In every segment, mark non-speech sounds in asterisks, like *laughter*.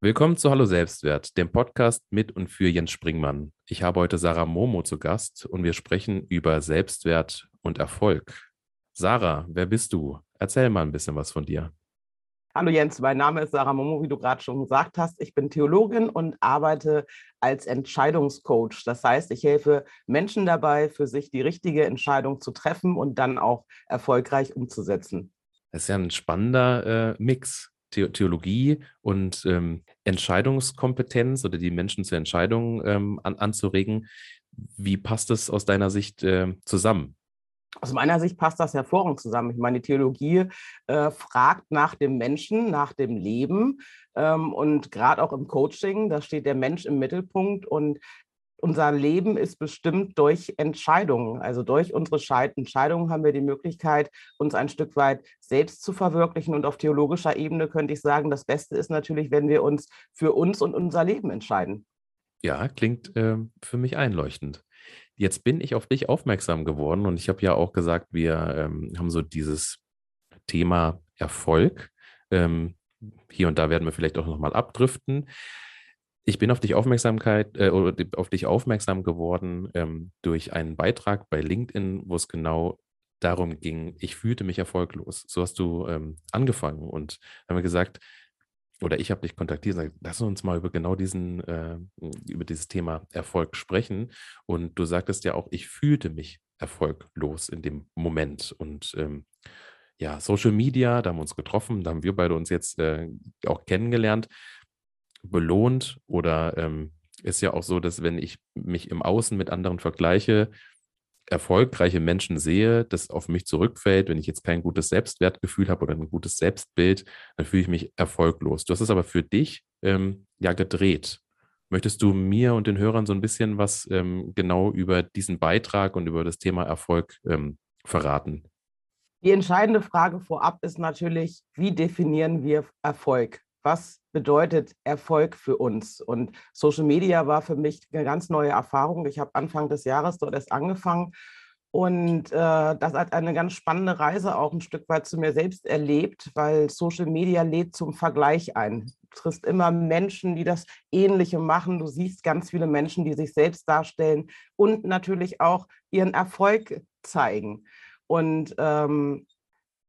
Willkommen zu Hallo Selbstwert, dem Podcast mit und für Jens Springmann. Ich habe heute Sarah Momo zu Gast und wir sprechen über Selbstwert und Erfolg. Sarah, wer bist du? Erzähl mal ein bisschen was von dir. Hallo Jens, mein Name ist Sarah Momo, wie du gerade schon gesagt hast. Ich bin Theologin und arbeite als Entscheidungscoach. Das heißt, ich helfe Menschen dabei, für sich die richtige Entscheidung zu treffen und dann auch erfolgreich umzusetzen. Das ist ja ein spannender äh, Mix. Theologie und ähm, Entscheidungskompetenz oder die Menschen zur Entscheidung ähm, an, anzuregen. Wie passt das aus deiner Sicht äh, zusammen? Aus meiner Sicht passt das hervorragend zusammen. Ich meine, die Theologie äh, fragt nach dem Menschen, nach dem Leben. Ähm, und gerade auch im Coaching, da steht der Mensch im Mittelpunkt. Und unser Leben ist bestimmt durch Entscheidungen. Also durch unsere Entscheidungen haben wir die Möglichkeit, uns ein Stück weit selbst zu verwirklichen. Und auf theologischer Ebene könnte ich sagen, das Beste ist natürlich, wenn wir uns für uns und unser Leben entscheiden. Ja, klingt äh, für mich einleuchtend. Jetzt bin ich auf dich aufmerksam geworden und ich habe ja auch gesagt, wir ähm, haben so dieses Thema Erfolg. Ähm, hier und da werden wir vielleicht auch nochmal abdriften ich bin auf dich Aufmerksamkeit äh, oder auf dich aufmerksam geworden ähm, durch einen Beitrag bei LinkedIn, wo es genau darum ging, ich fühlte mich erfolglos. So hast du ähm, angefangen und haben wir gesagt, oder ich habe dich kontaktiert und gesagt, lass uns mal über genau diesen, äh, über dieses Thema Erfolg sprechen. Und du sagtest ja auch, ich fühlte mich erfolglos in dem Moment. Und ähm, ja, Social Media, da haben wir uns getroffen, da haben wir beide uns jetzt äh, auch kennengelernt belohnt oder ähm, ist ja auch so, dass wenn ich mich im Außen mit anderen vergleiche, erfolgreiche Menschen sehe, das auf mich zurückfällt, wenn ich jetzt kein gutes Selbstwertgefühl habe oder ein gutes Selbstbild, dann fühle ich mich erfolglos. Du hast es aber für dich ähm, ja gedreht. Möchtest du mir und den Hörern so ein bisschen was ähm, genau über diesen Beitrag und über das Thema Erfolg ähm, verraten? Die entscheidende Frage vorab ist natürlich, wie definieren wir Erfolg? Was bedeutet Erfolg für uns? Und Social Media war für mich eine ganz neue Erfahrung. Ich habe Anfang des Jahres dort erst angefangen und äh, das hat eine ganz spannende Reise auch ein Stück weit zu mir selbst erlebt, weil Social Media lädt zum Vergleich ein. Du triffst immer Menschen, die das Ähnliche machen. Du siehst ganz viele Menschen, die sich selbst darstellen und natürlich auch ihren Erfolg zeigen. Und ähm,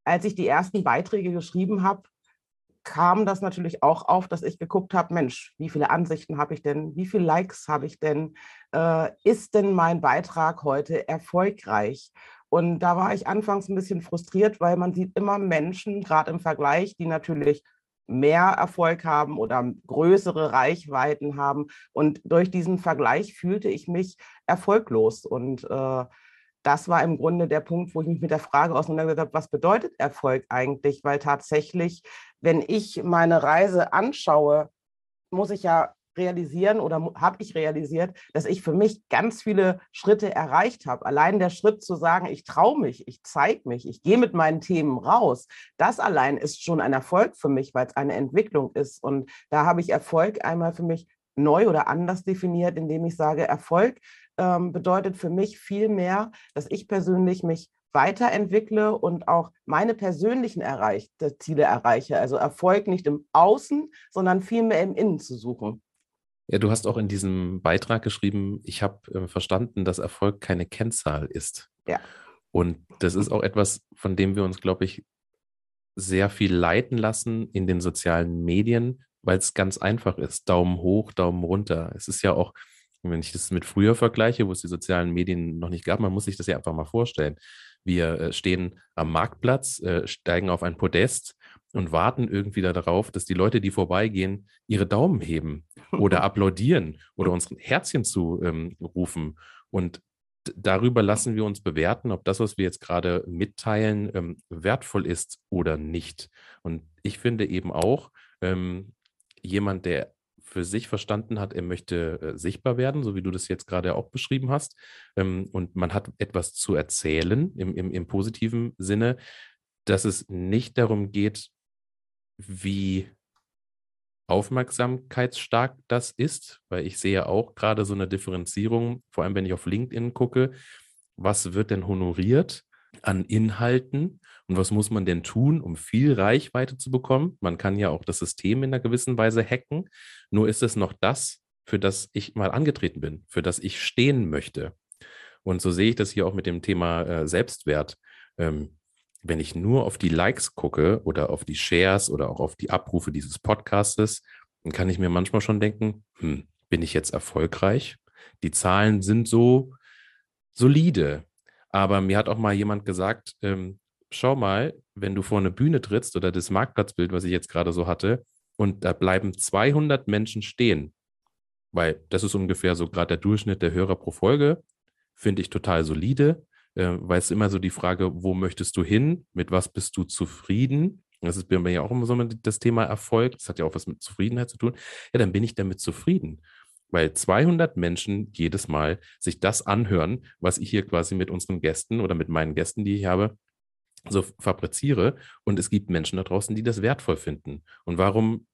als ich die ersten Beiträge geschrieben habe, kam das natürlich auch auf, dass ich geguckt habe, Mensch, wie viele Ansichten habe ich denn, wie viele Likes habe ich denn, äh, ist denn mein Beitrag heute erfolgreich? Und da war ich anfangs ein bisschen frustriert, weil man sieht immer Menschen, gerade im Vergleich, die natürlich mehr Erfolg haben oder größere Reichweiten haben. Und durch diesen Vergleich fühlte ich mich erfolglos. Und äh, das war im Grunde der Punkt, wo ich mich mit der Frage auseinandergesetzt habe, was bedeutet Erfolg eigentlich? Weil tatsächlich, wenn ich meine Reise anschaue, muss ich ja realisieren oder habe ich realisiert, dass ich für mich ganz viele Schritte erreicht habe. Allein der Schritt zu sagen, ich traue mich, ich zeige mich, ich gehe mit meinen Themen raus, das allein ist schon ein Erfolg für mich, weil es eine Entwicklung ist. Und da habe ich Erfolg einmal für mich neu oder anders definiert, indem ich sage, Erfolg ähm, bedeutet für mich viel mehr, dass ich persönlich mich weiterentwickle und auch meine persönlichen erreich Ziele erreiche. Also Erfolg nicht im Außen, sondern vielmehr im Innen zu suchen. Ja, du hast auch in diesem Beitrag geschrieben, ich habe äh, verstanden, dass Erfolg keine Kennzahl ist. Ja. Und das ist auch etwas, von dem wir uns, glaube ich, sehr viel leiten lassen in den sozialen Medien, weil es ganz einfach ist. Daumen hoch, Daumen runter. Es ist ja auch, wenn ich das mit früher vergleiche, wo es die sozialen Medien noch nicht gab, man muss sich das ja einfach mal vorstellen. Wir äh, stehen am Marktplatz, äh, steigen auf ein Podest und warten irgendwie darauf, dass die Leute, die vorbeigehen, ihre Daumen heben oder *laughs* applaudieren oder uns Herzchen zu ähm, rufen. Und darüber lassen wir uns bewerten, ob das, was wir jetzt gerade mitteilen, ähm, wertvoll ist oder nicht. Und ich finde eben auch, ähm, jemand, der für sich verstanden hat, er möchte äh, sichtbar werden, so wie du das jetzt gerade auch beschrieben hast. Ähm, und man hat etwas zu erzählen im, im, im positiven Sinne, dass es nicht darum geht, wie aufmerksamkeitsstark das ist, weil ich sehe auch gerade so eine Differenzierung, vor allem wenn ich auf LinkedIn gucke, was wird denn honoriert an Inhalten und was muss man denn tun, um viel Reichweite zu bekommen? Man kann ja auch das System in einer gewissen Weise hacken, nur ist es noch das, für das ich mal angetreten bin, für das ich stehen möchte. Und so sehe ich das hier auch mit dem Thema äh, Selbstwert. Ähm, wenn ich nur auf die Likes gucke oder auf die Shares oder auch auf die Abrufe dieses Podcastes, dann kann ich mir manchmal schon denken, hm, bin ich jetzt erfolgreich? Die Zahlen sind so solide. Aber mir hat auch mal jemand gesagt, ähm, schau mal, wenn du vor eine Bühne trittst oder das Marktplatzbild, was ich jetzt gerade so hatte, und da bleiben 200 Menschen stehen, weil das ist ungefähr so gerade der Durchschnitt der Hörer pro Folge, finde ich total solide äh, weil es immer so die Frage, wo möchtest du hin, mit was bist du zufrieden? Das ist bei mir ja auch immer so das Thema Erfolg. Das hat ja auch was mit Zufriedenheit zu tun. Ja, dann bin ich damit zufrieden. Weil 200 Menschen jedes Mal sich das anhören, was ich hier quasi mit unseren Gästen oder mit meinen Gästen, die ich habe, so fabriziere. Und es gibt Menschen da draußen, die das wertvoll finden. Und warum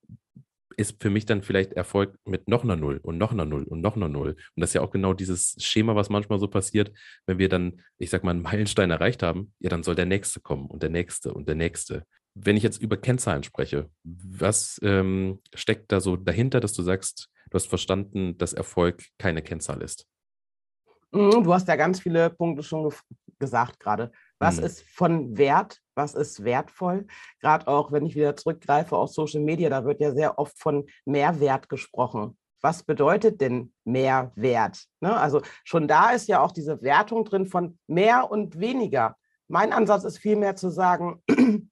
ist für mich dann vielleicht Erfolg mit noch einer Null und noch einer Null und noch einer Null. Und das ist ja auch genau dieses Schema, was manchmal so passiert, wenn wir dann, ich sag mal, einen Meilenstein erreicht haben, ja, dann soll der nächste kommen und der nächste und der nächste. Wenn ich jetzt über Kennzahlen spreche, was ähm, steckt da so dahinter, dass du sagst, du hast verstanden, dass Erfolg keine Kennzahl ist? Mhm, du hast ja ganz viele Punkte schon gesagt gerade. Was mhm. ist von Wert? Was ist wertvoll? Gerade auch, wenn ich wieder zurückgreife auf Social Media, da wird ja sehr oft von Mehrwert gesprochen. Was bedeutet denn Mehrwert? Ne? Also schon da ist ja auch diese Wertung drin von mehr und weniger. Mein Ansatz ist vielmehr zu sagen, *clears throat*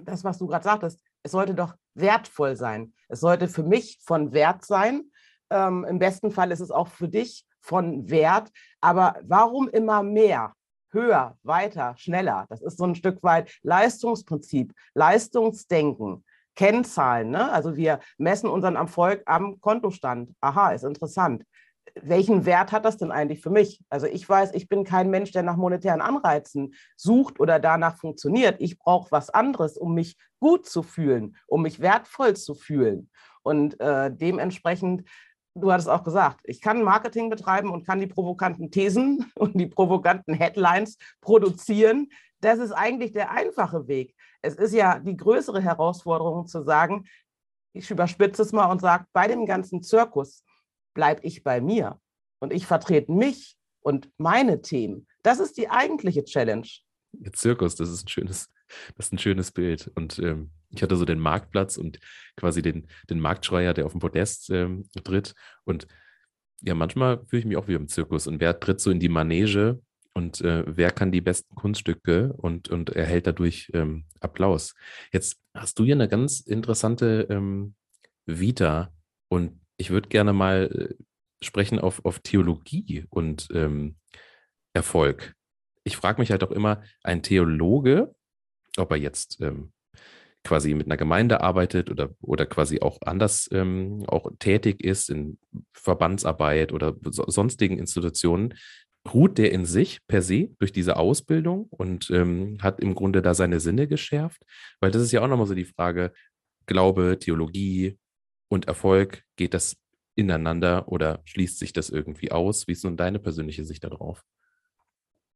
das, was du gerade sagtest, es sollte doch wertvoll sein. Es sollte für mich von Wert sein. Ähm, Im besten Fall ist es auch für dich von Wert. Aber warum immer mehr? Höher, weiter, schneller. Das ist so ein Stück weit Leistungsprinzip, Leistungsdenken. Kennzahlen, ne? also wir messen unseren Erfolg am Kontostand. Aha, ist interessant. Welchen Wert hat das denn eigentlich für mich? Also ich weiß, ich bin kein Mensch, der nach monetären Anreizen sucht oder danach funktioniert. Ich brauche was anderes, um mich gut zu fühlen, um mich wertvoll zu fühlen. Und äh, dementsprechend du hattest auch gesagt, ich kann Marketing betreiben und kann die provokanten Thesen *laughs* und die provokanten Headlines produzieren. Das ist eigentlich der einfache Weg. Es ist ja die größere Herausforderung zu sagen, ich überspitze es mal und sage, bei dem ganzen Zirkus bleibe ich bei mir und ich vertrete mich und meine Themen. Das ist die eigentliche Challenge. Zirkus, das ist ein schönes, das ist ein schönes Bild. Und ähm, ich hatte so den Marktplatz und quasi den, den Marktschreier, der auf dem Podest ähm, tritt. Und ja, manchmal fühle ich mich auch wie im Zirkus. Und wer tritt so in die Manege und äh, wer kann die besten Kunststücke und, und erhält dadurch ähm, Applaus? Jetzt hast du hier eine ganz interessante ähm, Vita und ich würde gerne mal äh, sprechen auf, auf Theologie und ähm, Erfolg. Ich frage mich halt auch immer, ein Theologe, ob er jetzt ähm, quasi mit einer Gemeinde arbeitet oder, oder quasi auch anders ähm, auch tätig ist in Verbandsarbeit oder so, sonstigen Institutionen, ruht der in sich per se durch diese Ausbildung und ähm, hat im Grunde da seine Sinne geschärft? Weil das ist ja auch nochmal so die Frage, Glaube, Theologie und Erfolg, geht das ineinander oder schließt sich das irgendwie aus? Wie ist nun deine persönliche Sicht darauf?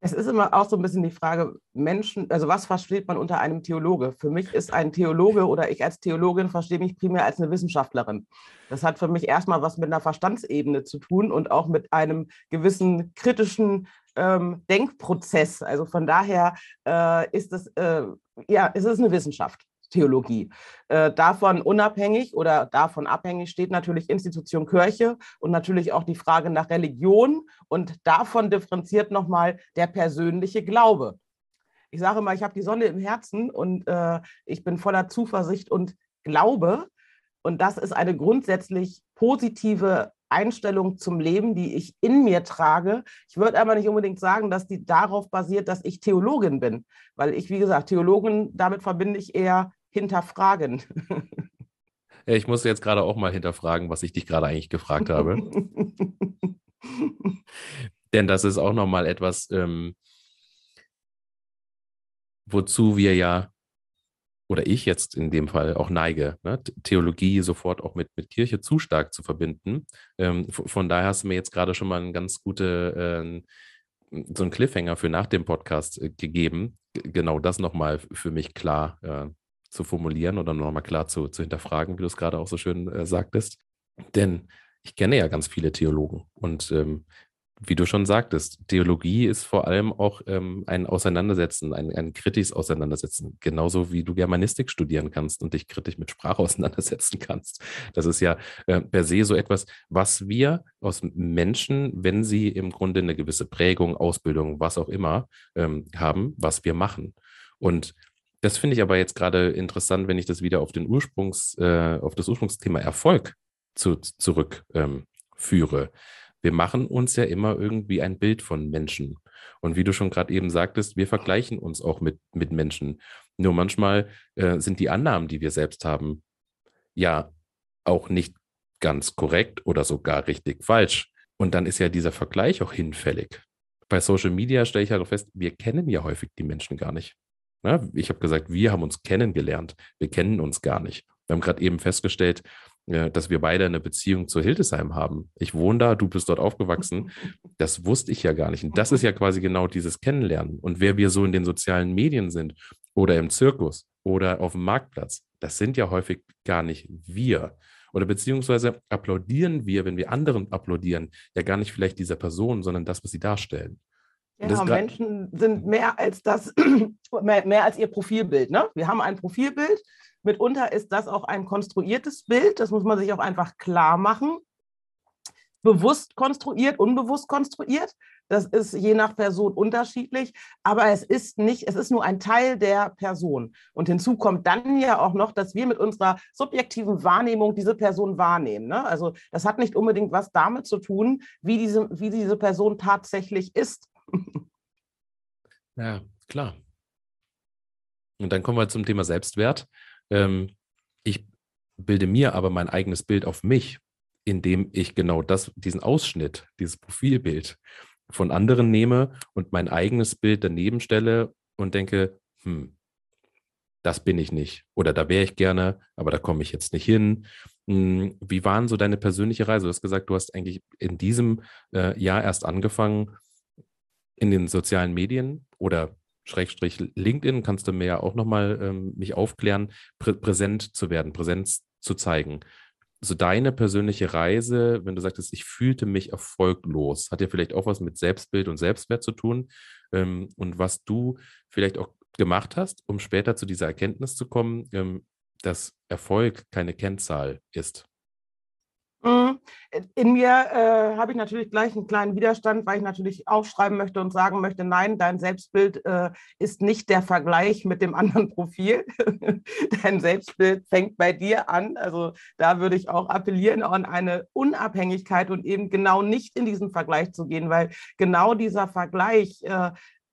Es ist immer auch so ein bisschen die Frage, Menschen, also was versteht man unter einem Theologe? Für mich ist ein Theologe oder ich als Theologin verstehe mich primär als eine Wissenschaftlerin. Das hat für mich erstmal was mit einer Verstandsebene zu tun und auch mit einem gewissen kritischen ähm, Denkprozess. Also von daher äh, ist es, äh, ja, es ist eine Wissenschaft. Theologie. Äh, davon unabhängig oder davon abhängig steht natürlich Institution Kirche und natürlich auch die Frage nach Religion und davon differenziert nochmal der persönliche Glaube. Ich sage mal, ich habe die Sonne im Herzen und äh, ich bin voller Zuversicht und Glaube. Und das ist eine grundsätzlich positive Einstellung zum Leben, die ich in mir trage. Ich würde aber nicht unbedingt sagen, dass die darauf basiert, dass ich Theologin bin, weil ich, wie gesagt, Theologin, damit verbinde ich eher hinterfragen. Ja, ich muss jetzt gerade auch mal hinterfragen, was ich dich gerade eigentlich gefragt habe. *laughs* Denn das ist auch nochmal etwas, ähm, wozu wir ja oder ich jetzt in dem Fall auch neige, ne? Theologie sofort auch mit, mit Kirche zu stark zu verbinden. Ähm, von daher hast du mir jetzt gerade schon mal ein ganz gute, äh, so einen Cliffhanger für nach dem Podcast äh, gegeben, genau das nochmal für mich klar äh, zu formulieren oder nochmal klar zu, zu hinterfragen, wie du es gerade auch so schön äh, sagtest. Denn ich kenne ja ganz viele Theologen und ähm, wie du schon sagtest, Theologie ist vor allem auch ähm, ein Auseinandersetzen, ein, ein kritisches Auseinandersetzen. Genauso wie du Germanistik studieren kannst und dich kritisch mit Sprache *laughs* auseinandersetzen kannst. Das ist ja äh, per se so etwas, was wir aus Menschen, wenn sie im Grunde eine gewisse Prägung, Ausbildung, was auch immer ähm, haben, was wir machen. Und das finde ich aber jetzt gerade interessant, wenn ich das wieder auf den Ursprungs, äh, auf das Ursprungsthema Erfolg zu, zurückführe. Ähm, wir machen uns ja immer irgendwie ein Bild von Menschen. Und wie du schon gerade eben sagtest, wir vergleichen uns auch mit, mit Menschen. Nur manchmal äh, sind die Annahmen, die wir selbst haben, ja auch nicht ganz korrekt oder sogar richtig falsch. Und dann ist ja dieser Vergleich auch hinfällig. Bei Social Media stelle ich halt auch fest, wir kennen ja häufig die Menschen gar nicht. Ja, ich habe gesagt, wir haben uns kennengelernt. Wir kennen uns gar nicht. Wir haben gerade eben festgestellt, dass wir beide eine Beziehung zu Hildesheim haben. Ich wohne da, du bist dort aufgewachsen. *laughs* Das wusste ich ja gar nicht. Und das ist ja quasi genau dieses Kennenlernen. Und wer wir so in den sozialen Medien sind oder im Zirkus oder auf dem Marktplatz, das sind ja häufig gar nicht wir. Oder beziehungsweise applaudieren wir, wenn wir anderen applaudieren, ja gar nicht vielleicht dieser Person, sondern das, was sie darstellen. Ja, Menschen sind mehr als das, *clears throat* mehr, mehr als ihr Profilbild. Ne? Wir haben ein Profilbild Mitunter ist das auch ein konstruiertes Bild, das muss man sich auch einfach klar machen. Bewusst konstruiert, unbewusst konstruiert. Das ist je nach Person unterschiedlich, aber es ist nicht, es ist nur ein Teil der Person. Und hinzu kommt dann ja auch noch, dass wir mit unserer subjektiven Wahrnehmung diese Person wahrnehmen. Ne? Also das hat nicht unbedingt was damit zu tun, wie diese, wie diese Person tatsächlich ist. *laughs* Ja, klar. Und dann kommen wir zum Thema Selbstwert. Ähm, ich bilde mir aber mein eigenes Bild auf mich, indem ich genau das, diesen Ausschnitt, dieses Profilbild von anderen nehme und mein eigenes Bild daneben stelle und denke, hm, das bin ich nicht. Oder da wäre ich gerne, aber da komme ich jetzt nicht hin. Hm, wie war denn so deine persönliche Reise? Du hast gesagt, du hast eigentlich in diesem äh, Jahr erst angefangen in den sozialen Medien oder Schrägstrich LinkedIn, kannst du mir ja auch nochmal ähm, mich aufklären, prä präsent zu werden, Präsenz zu zeigen. So deine persönliche Reise, wenn du sagtest, ich fühlte mich erfolglos, hat ja vielleicht auch was mit Selbstbild und Selbstwert zu tun. Ähm, und was du vielleicht auch gemacht hast, um später zu dieser Erkenntnis zu kommen, ähm, dass Erfolg keine Kennzahl ist. In mir äh, habe ich natürlich gleich einen kleinen Widerstand, weil ich natürlich aufschreiben möchte und sagen möchte, nein, dein Selbstbild äh, ist nicht der Vergleich mit dem anderen *laughs* Profil. *laughs* dein Selbstbild fängt bei dir an. Also da würde ich auch appellieren an eine Unabhängigkeit und eben genau nicht in diesen Vergleich zu gehen, weil genau dieser Vergleich äh,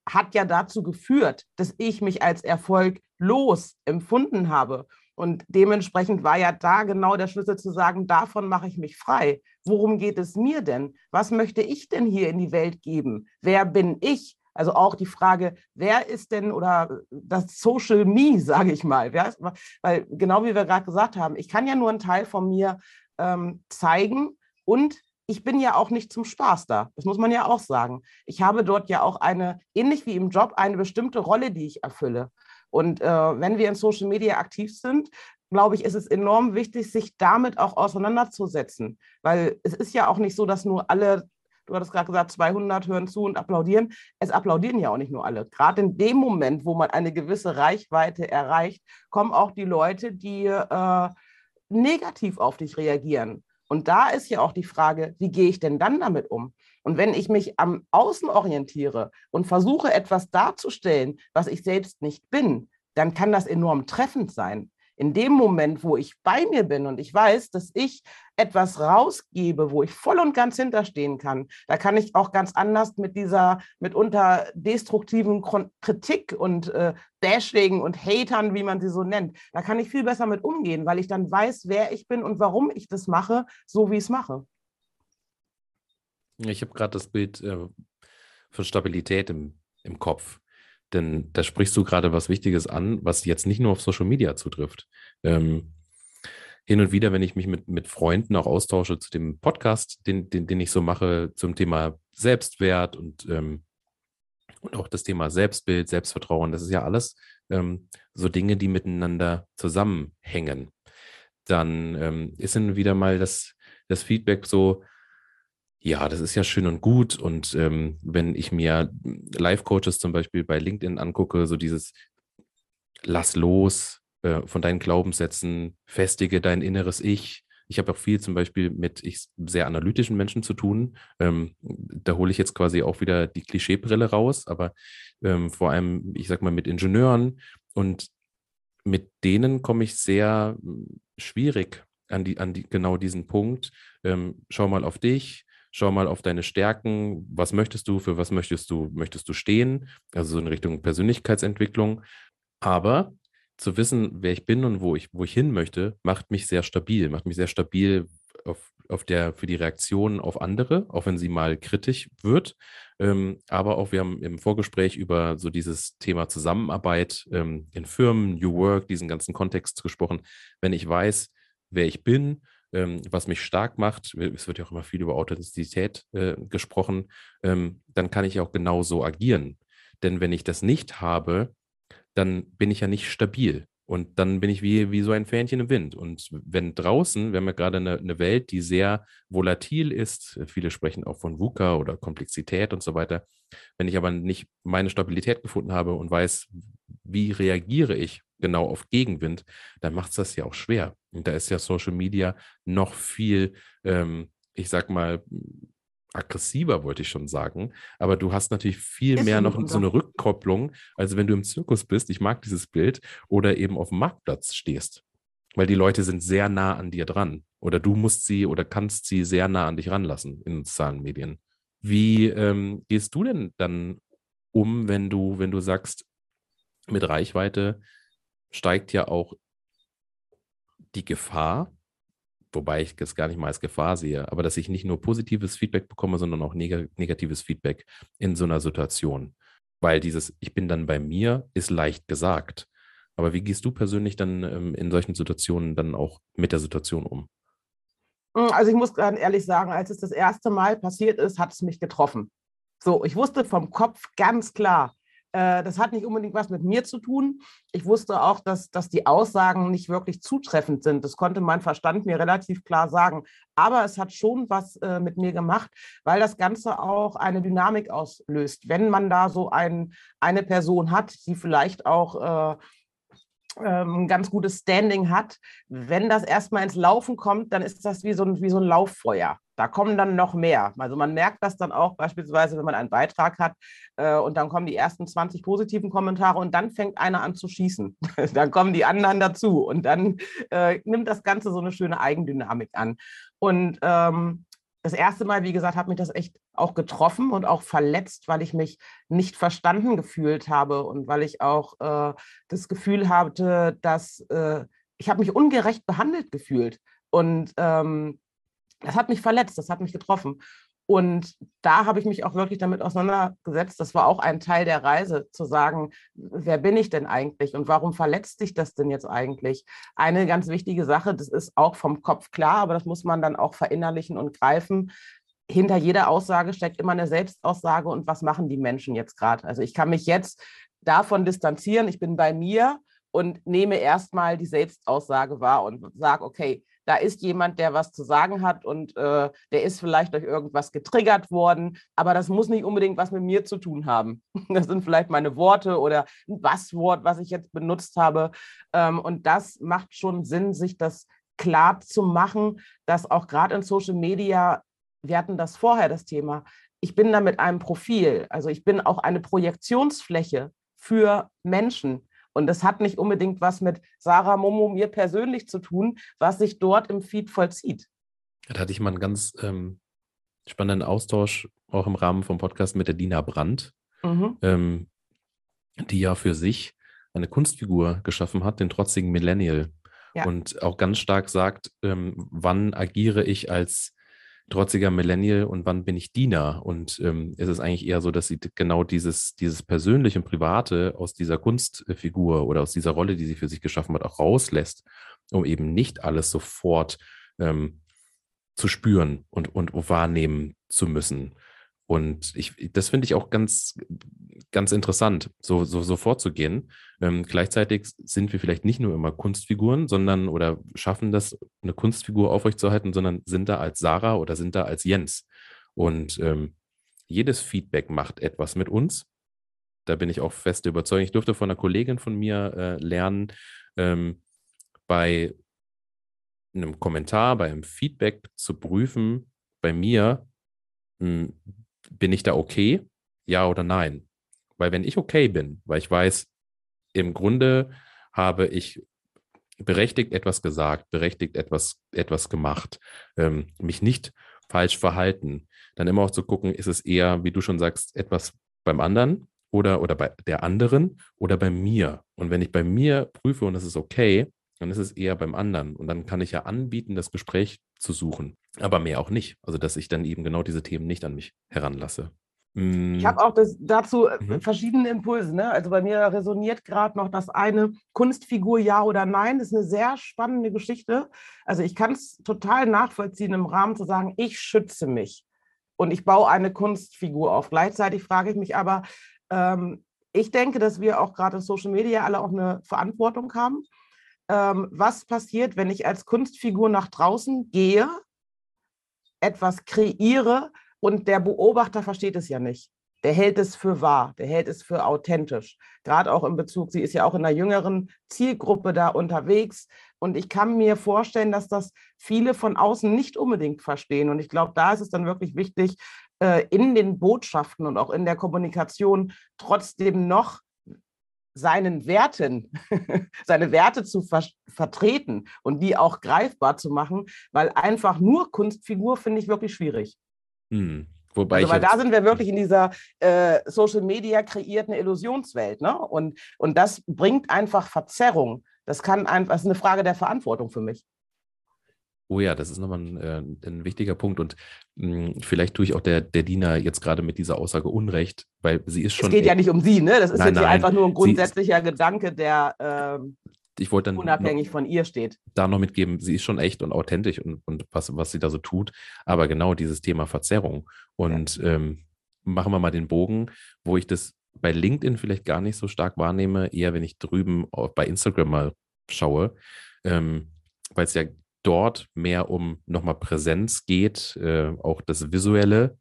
hat ja dazu geführt, dass ich mich als erfolglos empfunden habe. Und dementsprechend war ja da genau der Schlüssel zu sagen, davon mache ich mich frei. Worum geht es mir denn? Was möchte ich denn hier in die Welt geben? Wer bin ich? Also auch die Frage, wer ist denn oder das Social Me, *laughs* sage ich mal. Ist, weil genau wie wir gerade gesagt haben, ich kann ja nur einen Teil von mir ähm, zeigen und ich bin ja auch nicht zum Spaß da. Das muss man ja auch sagen. Ich habe dort ja auch eine, ähnlich wie im Job, eine bestimmte Rolle, die ich erfülle. Und äh, wenn wir in Social Media aktiv sind, glaube ich, ist es enorm wichtig, sich damit auch auseinanderzusetzen. Weil es ist ja auch nicht so, dass nur alle, du hattest gerade gesagt, 200 hören zu und applaudieren. Es applaudieren ja auch nicht nur alle. Gerade in dem Moment, wo man eine gewisse Reichweite erreicht, kommen auch die Leute, die äh, negativ auf dich reagieren. Und da ist ja auch die Frage, wie gehe ich denn dann damit um? Und wenn ich mich am Außen orientiere und versuche, etwas darzustellen, was ich selbst nicht bin, dann kann das enorm treffend sein. In dem Moment, wo ich bei mir bin und ich weiß, dass ich etwas rausgebe, wo ich voll und ganz hinterstehen kann, da kann ich auch ganz anders mit dieser mitunter destruktiven Kritik und äh, Bashing und Hatern, wie man sie so nennt, da kann ich viel besser mit umgehen, weil ich dann weiß, wer ich bin und warum ich das mache, so wie ich es mache. Ich habe gerade das Bild äh, von Stabilität im, im Kopf. Denn da sprichst du gerade was Wichtiges an, was jetzt nicht nur auf Social Media zutrifft. Ähm, hin und wieder, wenn ich mich mit, mit Freunden auch austausche zu dem Podcast, den, den, den ich so mache zum Thema Selbstwert und, ähm, und auch das Thema Selbstbild, Selbstvertrauen, das ist ja alles ähm, so Dinge, die miteinander zusammenhängen. Dann ähm, ist dann wieder mal das, das Feedback so, ja, das ist ja schön und gut. Und ähm, wenn ich mir Live-Coaches zum Beispiel bei LinkedIn angucke, so dieses Lass los äh, von deinen Glaubenssätzen, festige dein inneres Ich. Ich habe auch viel zum Beispiel mit ich, sehr analytischen Menschen zu tun. Ähm, da hole ich jetzt quasi auch wieder die Klischeebrille raus, aber ähm, vor allem, ich sag mal, mit Ingenieuren und mit denen komme ich sehr hm, schwierig an, die, an die, genau diesen Punkt. Ähm, schau mal auf dich, schau mal auf deine Stärken, was möchtest du, für was möchtest du, möchtest du stehen, also so in Richtung Persönlichkeitsentwicklung. Aber zu wissen, wer ich bin und wo ich, wo ich hin möchte, macht mich sehr stabil, macht mich sehr stabil auf, auf der, für die Reaktion auf andere, auch wenn sie mal kritisch wird. Ähm, aber auch wir haben im Vorgespräch über so dieses Thema Zusammenarbeit ähm, in Firmen, New Work, diesen ganzen Kontext gesprochen. Wenn ich weiß, wer ich bin, ähm, was mich stark macht, es wird ja auch immer viel über Authentizität äh, gesprochen, ähm, dann kann ich auch genau so agieren. Denn wenn ich das nicht habe, dann bin ich ja nicht stabil. Und dann bin ich wie, wie so ein Fähnchen im Wind. Und wenn draußen, wir haben ja gerade eine, eine Welt, die sehr volatil ist, viele sprechen auch von VUCA oder Komplexität und so weiter. Wenn ich aber nicht meine Stabilität gefunden habe und weiß, wie reagiere ich genau auf Gegenwind, dann macht es das ja auch schwer. Und da ist ja Social Media noch viel, ähm, ich sag mal, aggressiver, wollte ich schon sagen. Aber du hast natürlich viel ist mehr noch so eine Rückkopplung, als wenn du im Zirkus bist. Ich mag dieses Bild oder eben auf dem Marktplatz stehst. Weil die Leute sind sehr nah an dir dran. Oder du musst sie oder kannst sie sehr nah an dich ranlassen in sozialen Medien. Wie ähm, gehst du denn dann um, wenn du, wenn du sagst, mit Reichweite steigt ja auch die Gefahr, wobei ich das gar nicht mal als Gefahr sehe, aber dass ich nicht nur positives Feedback bekomme, sondern auch neg negatives Feedback in so einer Situation. Weil dieses Ich bin dann bei mir ist leicht gesagt. Aber wie gehst du persönlich dann ähm, in solchen Situationen dann auch mit der Situation um? Hm, also ich muss ganz ehrlich sagen, als es das erste Mal passiert ist, hat es mich getroffen. So, ich wusste vom Kopf ganz klar, äh, das hat nicht unbedingt was mit mir zu tun. Ich wusste auch, dass, dass die Aussagen nicht wirklich zutreffend sind. Das konnte mein Verstand mir relativ klar sagen. Aber es hat schon was äh, mit mir gemacht, weil das Ganze auch eine Dynamik auslöst. Wenn man da so ein, eine Person hat, die vielleicht auch äh, ähm, ein ganz gutes Standing hat. Wenn das erstmal ins Laufen kommt, dann ist das wie so ein, wie so ein Lauffeuer. Da kommen dann noch mehr. Also man merkt das dann auch beispielsweise, wenn man einen Beitrag hat äh, und dann kommen die ersten 20 positiven Kommentare und dann fängt einer an zu schießen. *laughs* dann kommen die anderen dazu und dann äh, nimmt das Ganze so eine schöne Eigendynamik an. Und ähm, das erste Mal, wie gesagt, hat mich das echt auch getroffen und auch verletzt, weil ich mich nicht verstanden gefühlt habe und weil ich auch äh, das Gefühl hatte, dass äh, ich habe mich ungerecht behandelt gefühlt. Und ähm, das hat mich verletzt, das hat mich getroffen. Und da habe ich mich auch wirklich damit auseinandergesetzt. Das war auch ein Teil der Reise, zu sagen, wer bin ich denn eigentlich und warum verletzt sich das denn jetzt eigentlich? Eine ganz wichtige Sache, das ist auch vom Kopf klar, aber das muss man dann auch verinnerlichen und greifen. Hinter jeder Aussage steckt immer eine Selbstaussage und was machen die Menschen jetzt gerade? Also ich kann mich jetzt davon distanzieren, ich bin bei mir und nehme erstmal die Selbstaussage wahr und sage, okay, da ist jemand, der was zu sagen hat und äh, der ist vielleicht durch irgendwas getriggert worden, aber das muss nicht unbedingt was mit mir zu tun haben. *laughs* Das sind vielleicht meine Worte oder ein Basswort, was ich jetzt benutzt habe. Ähm, und das macht schon Sinn, sich das klar zu machen, dass auch gerade in Social Media, wir hatten das vorher, das Thema, ich bin da mit einem Profil, also ich bin auch eine Projektionsfläche für Menschen. Und das hat nicht unbedingt was mit Sarah Momo mir persönlich zu tun, was sich dort im Feed vollzieht. Da hatte ich mal einen ganz ähm, spannenden Austausch, auch im Rahmen vom Podcast mit der Dina Brandt, mhm. ähm, die ja für sich eine Kunstfigur geschaffen hat, den trotzigen Millennial. Ja. Und auch ganz stark sagt, ähm, wann agiere ich als trotziger Millennial und wann bin ich Diener? Und ähm, ist es eigentlich eher so, dass sie genau dieses, dieses Persönliche und Private aus dieser Kunstfigur oder aus dieser Rolle, die sie für sich geschaffen hat, auch rauslässt, um eben nicht alles sofort ähm, zu spüren und, und wahrnehmen zu müssen. Und ich, das finde ich auch ganz, ganz interessant, so, so, so vorzugehen. Ähm, gleichzeitig sind wir vielleicht nicht nur immer Kunstfiguren, sondern oder schaffen das, eine Kunstfigur aufrechtzuerhalten, sondern sind da als Sarah oder sind da als Jens. Und ähm, jedes Feedback macht etwas mit uns. Da bin ich auch fest überzeugt. Ich durfte von einer Kollegin von mir äh, lernen, ähm, bei einem Kommentar, bei einem Feedback zu prüfen, bei mir, hm, bin ich da okay? Ja oder nein? Weil wenn ich okay bin, weil ich weiß, im Grunde habe ich berechtigt etwas gesagt, berechtigt etwas, etwas gemacht, ähm, mich nicht falsch verhalten, dann immer auch zu gucken, ist es eher, wie du schon sagst, etwas beim anderen oder, oder bei der anderen oder bei mir. Und wenn ich bei mir prüfe und es ist okay, dann ist es eher beim anderen. Und dann kann ich ja anbieten, das Gespräch zu suchen, aber mehr auch nicht. Also, dass ich dann eben genau diese Themen nicht an mich heranlasse. Ich mm. habe auch das, dazu äh, mhm. verschiedene Impulse. Ne? Also bei mir resoniert gerade noch das eine Kunstfigur ja oder nein. Das ist eine sehr spannende Geschichte. Also ich kann es total nachvollziehen im Rahmen zu sagen, ich schütze mich und ich baue eine Kunstfigur auf. Gleichzeitig frage ich mich aber, ähm, ich denke, dass wir auch gerade Social Media alle auch eine Verantwortung haben ähm, was passiert, wenn ich als Kunstfigur nach draußen gehe, etwas kreiere und der Beobachter versteht es ja nicht. Der hält es für wahr, der hält es für authentisch. Gerade auch in Bezug, sie ist ja auch in einer jüngeren Zielgruppe da unterwegs. Und ich kann mir vorstellen, dass das viele von außen nicht unbedingt verstehen. Und ich glaube, da ist es dann wirklich wichtig, äh, in den Botschaften und auch in der Kommunikation trotzdem noch seinen Werten, *laughs* seine Werte zu ver vertreten und die auch greifbar zu machen, weil einfach nur Kunstfigur finde ich wirklich schwierig. Hm. Wobei also, weil da sind wir wirklich in dieser äh, Social Media kreierten Illusionswelt. Ne? Und, und das bringt einfach Verzerrung. Das kann einfach, das ist eine Frage der Verantwortung für mich. Oh ja, das ist nochmal ein, äh, ein wichtiger Punkt und mh, hm, vielleicht tue ich auch der, der Diener jetzt gerade mit dieser Aussage Unrecht, weil sie ist schon. Es geht ja nicht um sie, ne? Das ist nein, jetzt nein, einfach nur ein grundsätzlicher Gedanke, der dann unabhängig noch, von ihr steht. Da noch mitgeben, sie ist schon echt und authentisch und, und was, was sie da so tut, aber genau dieses Thema Verzerrung. Und ja. ähm, machen wir mal den Bogen, wo ich das bei LinkedIn vielleicht gar nicht so stark wahrnehme, eher wenn ich drüben bei Instagram mal schaue, ähm, weil es ja dort mehr um nochmal Präsenz geht, äh, auch das Visuelle.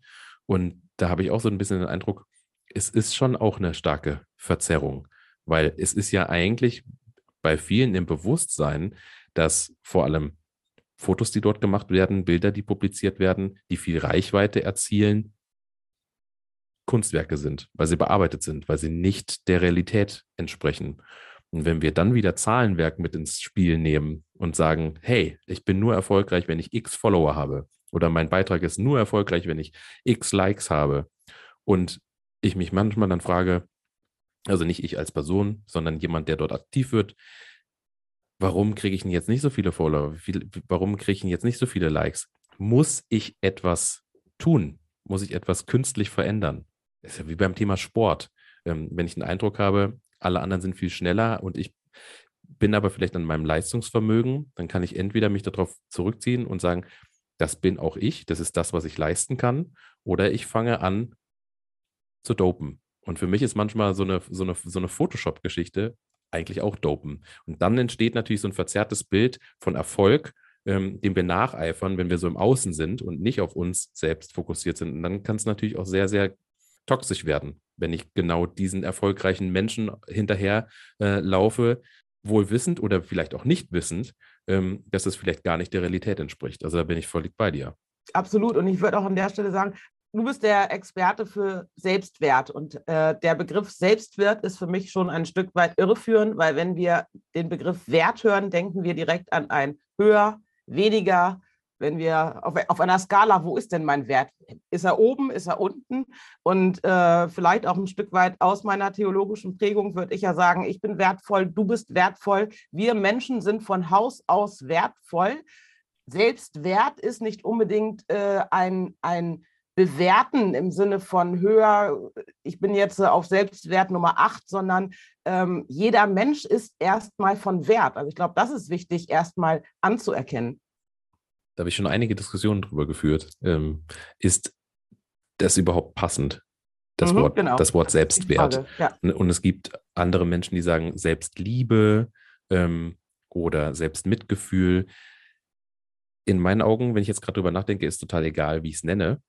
Und da habe ich auch so ein bisschen den Eindruck, es ist schon auch eine starke Verzerrung, weil es ist ja eigentlich bei vielen im Bewusstsein, dass vor allem Fotos, die dort gemacht werden, Bilder, die publiziert werden, die viel Reichweite erzielen, Kunstwerke sind, weil sie bearbeitet sind, weil sie nicht der Realität entsprechen. Und wenn wir dann wieder Zahlenwerk mit ins Spiel nehmen und sagen, hey, ich bin nur erfolgreich, wenn ich x Follower habe oder mein Beitrag ist nur erfolgreich, wenn ich x Likes habe und ich mich manchmal dann frage, also nicht ich als Person, sondern jemand, der dort aktiv wird, warum kriege ich denn jetzt nicht so viele Follower? Warum kriege ich denn jetzt nicht so viele Likes? Muss ich etwas tun? Muss ich etwas künstlich verändern? Das ist ja wie beim Thema Sport. Ähm, wenn ich den Eindruck habe, alle anderen sind viel schneller und ich bin aber vielleicht an meinem Leistungsvermögen, dann kann ich entweder mich darauf zurückziehen und sagen, das bin auch ich, das ist das, was ich leisten kann, oder ich fange an zu dopen. Und für mich ist manchmal so eine, so eine, so eine Photoshop-Geschichte eigentlich auch dopen. Und dann entsteht natürlich so ein verzerrtes Bild von Erfolg, ähm, dem wir nacheifern, wenn wir so im Außen sind und nicht auf uns selbst fokussiert sind. Und dann kann es natürlich auch sehr, sehr toxisch werden, wenn ich genau diesen erfolgreichen Menschen hinterher äh, laufe, wohl wissend oder vielleicht auch nicht wissend, ähm, dass es vielleicht gar nicht der Realität entspricht. Also da bin ich völlig bei dir. Absolut. Und ich würde auch an der Stelle sagen, du bist der Experte für Selbstwert. Und äh, der Begriff Selbstwert ist für mich schon ein Stück weit irreführend, weil wenn wir den Begriff Wert hören, denken wir direkt an ein höher, weniger, wenn wir auf, auf, einer Skala, wo ist denn mein Wert? Ist er oben, ist er unten? Und äh, vielleicht auch ein Stück weit aus meiner theologischen Prägung würde ich ja sagen, ich bin wertvoll, du bist wertvoll. Wir Menschen sind von Haus aus wertvoll. Selbstwert ist nicht unbedingt äh, ein, ein Bewerten im Sinne von höher, ich bin jetzt auf Selbstwert Nummer 8, sondern ähm, jeder Mensch ist erstmal von Wert. Also ich glaube, das ist wichtig, erstmal anzuerkennen. Da habe ich schon einige Diskussionen drüber geführt. Ähm, ist das überhaupt passend? Das, mhm, Wort, genau. das Wort Selbstwert. Ja. Und es gibt andere Menschen, die sagen Selbstliebe ähm, oder Selbstmitgefühl. In meinen Augen, wenn ich jetzt gerade drüber nachdenke, ist total egal, wie ich es nenne.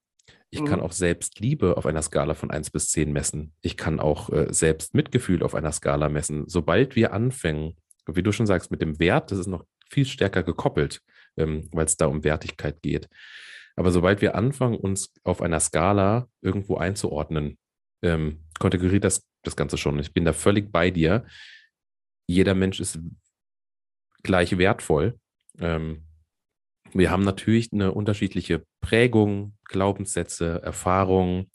Ich mhm. kann auch Selbstliebe auf einer Skala von 1 bis 10 messen. Ich kann auch äh, Selbstmitgefühl auf einer Skala messen. Sobald wir anfangen, wie du schon sagst, mit dem Wert, das ist noch viel stärker gekoppelt, ähm, weil es da um Wertigkeit geht. Aber sobald wir anfangen, uns auf einer Skala irgendwo einzuordnen, ähm, konfiguriert das das Ganze schon. Ich bin da völlig bei dir. Jeder Mensch ist gleich wertvoll. Ähm, wir haben natürlich eine unterschiedliche Prägung, Glaubenssätze, Erfahrungen,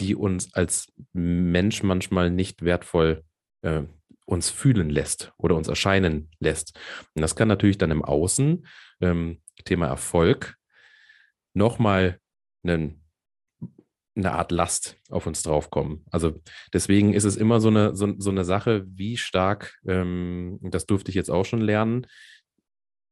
die uns als Mensch manchmal nicht wertvoll äh, uns fühlen lässt oder uns erscheinen lässt. Und das kann natürlich dann im Außen, ähm, Thema Erfolg, nochmal einen, eine Art Last auf uns draufkommen. Also deswegen ist es immer so eine, so, so eine Sache, wie stark, ähm, das durfte ich jetzt auch schon lernen,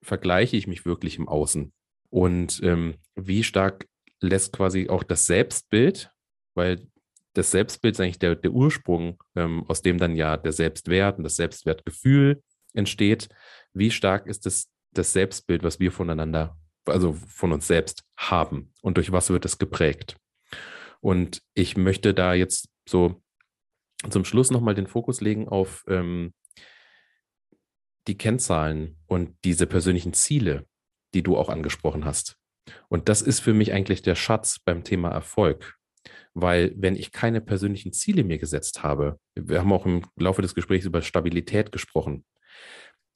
vergleiche ich mich wirklich im Außen? Und ähm, wie stark lässt quasi auch das Selbstbild, weil das Selbstbild ist eigentlich der, der Ursprung, ähm, aus dem dann ja der Selbstwert und das Selbstwertgefühl entsteht. Wie stark ist das, das Selbstbild, was wir voneinander, also von uns selbst haben und durch was wird es geprägt? Und ich möchte da jetzt so zum Schluss nochmal den Fokus legen auf ähm, die Kennzahlen und diese persönlichen Ziele, die du auch angesprochen hast. Und das ist für mich eigentlich der Schatz beim Thema Erfolg. Weil wenn ich keine persönlichen Ziele mir gesetzt habe, wir haben auch im Laufe des Gesprächs über Stabilität gesprochen,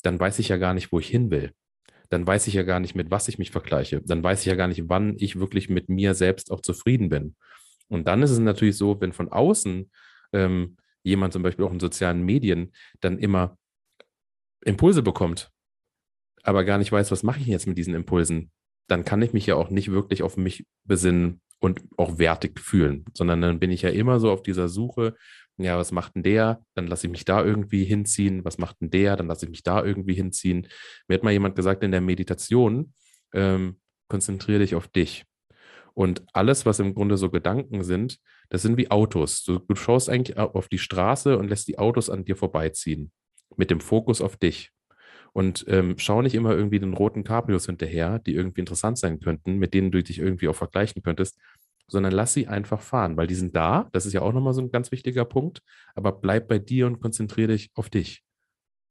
dann weiß ich ja gar nicht, wo ich hin will. Dann weiß ich ja gar nicht, mit was ich mich vergleiche. Dann weiß ich ja gar nicht, wann ich wirklich mit mir selbst auch zufrieden bin. Und dann ist es natürlich so, wenn von außen ähm, jemand zum Beispiel auch in sozialen Medien dann immer Impulse bekommt, aber gar nicht weiß, was mache ich jetzt mit diesen Impulsen, dann kann ich mich ja auch nicht wirklich auf mich besinnen und auch wertig fühlen, sondern dann bin ich ja immer so auf dieser Suche, ja, was macht denn der? Dann lasse ich mich da irgendwie hinziehen. Was macht denn der? Dann lasse ich mich da irgendwie hinziehen. Mir hat mal jemand gesagt in der Meditation, ähm, konzentriere dich auf dich. Und alles, was im Grunde so Gedanken sind, das sind wie Autos. Du, du schaust eigentlich auf die Straße und lässt die Autos an dir vorbeiziehen. Mit dem Fokus auf dich. Und ähm, schau nicht immer irgendwie den roten Cabrios hinterher, die irgendwie interessant sein könnten, mit denen du dich irgendwie auch vergleichen könntest, sondern lass sie einfach fahren, weil die sind da. Das ist ja auch nochmal so ein ganz wichtiger Punkt. Aber bleib bei dir und konzentriere dich auf dich.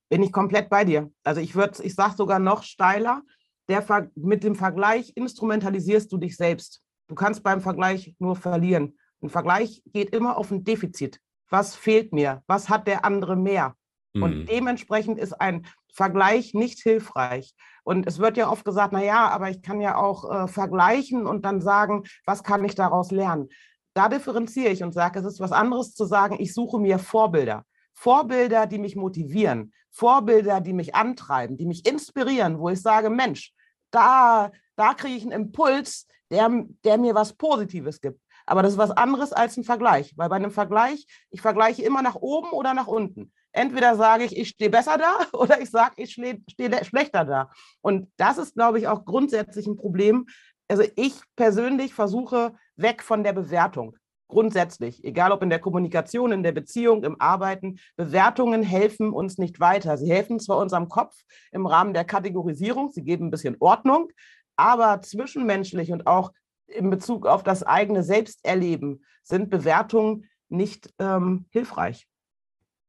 Bin ich komplett bei dir. Also ich würde, ich sage sogar noch steiler, der, mit dem Vergleich instrumentalisierst du dich selbst. Du kannst beim Vergleich nur verlieren. Ein Vergleich geht immer auf ein Defizit. Was fehlt mir? Was hat der andere mehr? Mhm. Und dementsprechend ist ein Vergleich nicht hilfreich. Und es wird ja oft gesagt, na ja, aber ich kann ja auch äh, vergleichen und dann sagen, was kann ich daraus lernen? Da differenziere ich und sage, es ist was anderes zu sagen, ich suche mir Vorbilder. Vorbilder, die mich motivieren, Vorbilder, die mich antreiben, die mich inspirieren, wo ich sage, Mensch, da, da kriege ich einen Impuls, der, der mir was Positives gibt. Aber das ist was anderes als ein Vergleich, weil bei einem Vergleich, ich vergleiche immer nach oben oder nach unten. Entweder sage ich, ich stehe besser da *laughs* oder ich sage, ich stehe schlechter da. Und das ist, glaube ich, auch grundsätzlich ein Problem. Also ich persönlich versuche weg von der Bewertung. Grundsätzlich, egal ob in der Kommunikation, in der Beziehung, im Arbeiten, Bewertungen helfen uns nicht weiter. Sie helfen zwar unserem Kopf im Rahmen der Kategorisierung, sie geben ein bisschen Ordnung, aber zwischenmenschlich und auch in Bezug auf das eigene Selbsterleben sind Bewertungen nicht ähm, hilfreich.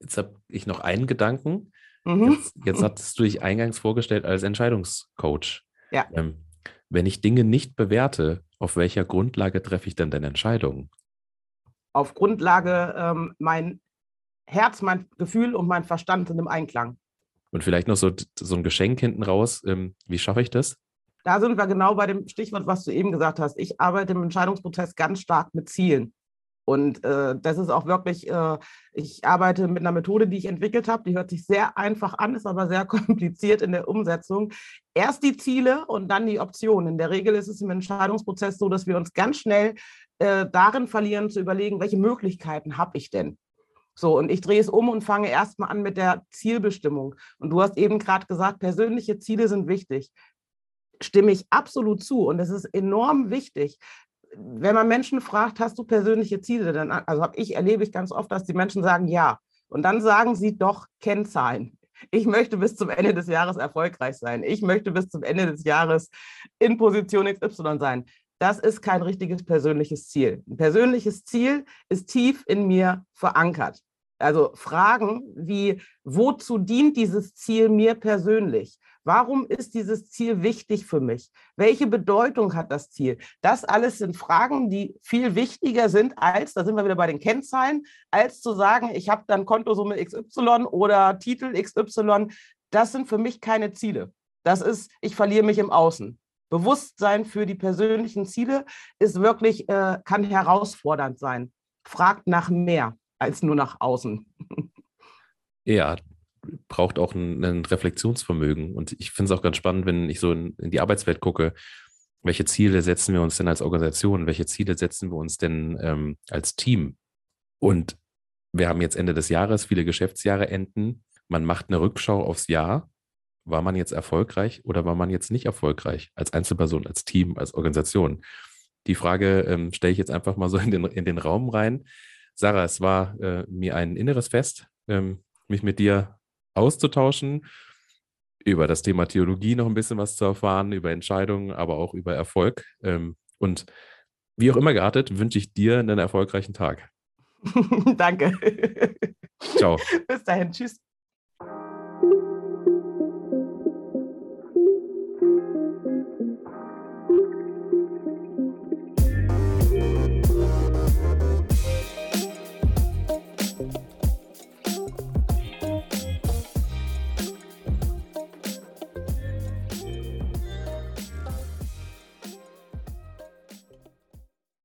Jetzt habe ich noch einen Gedanken. Mhm. Jetzt, jetzt hattest du dich eingangs vorgestellt als Entscheidungscoach. Ja. Ähm, wenn ich Dinge nicht bewerte, auf welcher Grundlage treffe ich denn deine Entscheidungen? Auf Grundlage ähm, mein Herz, mein Gefühl und mein Verstand sind im Einklang. Und vielleicht noch so, so ein Geschenk hinten raus. Ähm, wie schaffe ich das? Da sind wir genau bei dem Stichwort, was du eben gesagt hast. Ich arbeite im Entscheidungsprozess ganz stark mit Zielen. Und äh, das ist auch wirklich, äh, ich arbeite mit einer Methode, die ich entwickelt habe, die hört sich sehr einfach an, ist aber sehr *laughs* kompliziert in der Umsetzung. Erst die Ziele und dann die Optionen. In der Regel ist es im Entscheidungsprozess so, dass wir uns ganz schnell äh, darin verlieren, zu überlegen, welche Möglichkeiten habe ich denn? So, und ich drehe es um und fange erstmal an mit der Zielbestimmung. Und du hast eben gerade gesagt, persönliche Ziele sind wichtig. Stimme ich absolut zu. Und es ist enorm wichtig, wenn man Menschen fragt, hast du persönliche Ziele? Dann, also habe ich, erlebe ich ganz oft, dass die Menschen sagen, ja. Und dann sagen sie doch Kennzahlen. Ich möchte bis zum Ende des Jahres erfolgreich sein. Ich möchte bis zum Ende des Jahres in Position XY sein. Das ist kein richtiges persönliches Ziel. Ein persönliches Ziel ist tief in mir verankert. Also Fragen wie, wozu dient dieses Ziel mir persönlich? Warum ist dieses Ziel wichtig für mich? Welche Bedeutung hat das Ziel? Das alles sind Fragen, die viel wichtiger sind als, da sind wir wieder bei den Kennzahlen, als zu sagen, ich habe dann Kontosumme XY oder Titel XY. Das sind für mich keine Ziele. Das ist, ich verliere mich im Außen. Bewusstsein für die persönlichen Ziele ist wirklich, äh, kann herausfordernd sein. Fragt nach mehr als nur nach außen. Ja, braucht auch ein, ein Reflexionsvermögen. Und ich finde es auch ganz spannend, wenn ich so in, in, die Arbeitswelt gucke, welche Ziele setzen wir uns denn als Organisation? Welche Ziele setzen wir uns denn ähm, als Team? Und wir haben jetzt Ende des Jahres, viele Geschäftsjahre enden. Man macht eine Rückschau aufs Jahr. War man jetzt erfolgreich oder war man jetzt nicht erfolgreich? Als Einzelperson, als Team, als Organisation? Die Frage ähm, stelle ich jetzt einfach mal so in den, in den Raum rein. Sarah, es war äh, mir ein inneres Fest, ähm, mich mit dir auszutauschen, über das Thema Theologie noch ein bisschen was zu erfahren, über Entscheidungen, aber auch über Erfolg. Ähm, und wie auch immer geartet, wünsche ich dir einen erfolgreichen Tag. *laughs* Danke. Ciao. Bis dahin. Tschüss.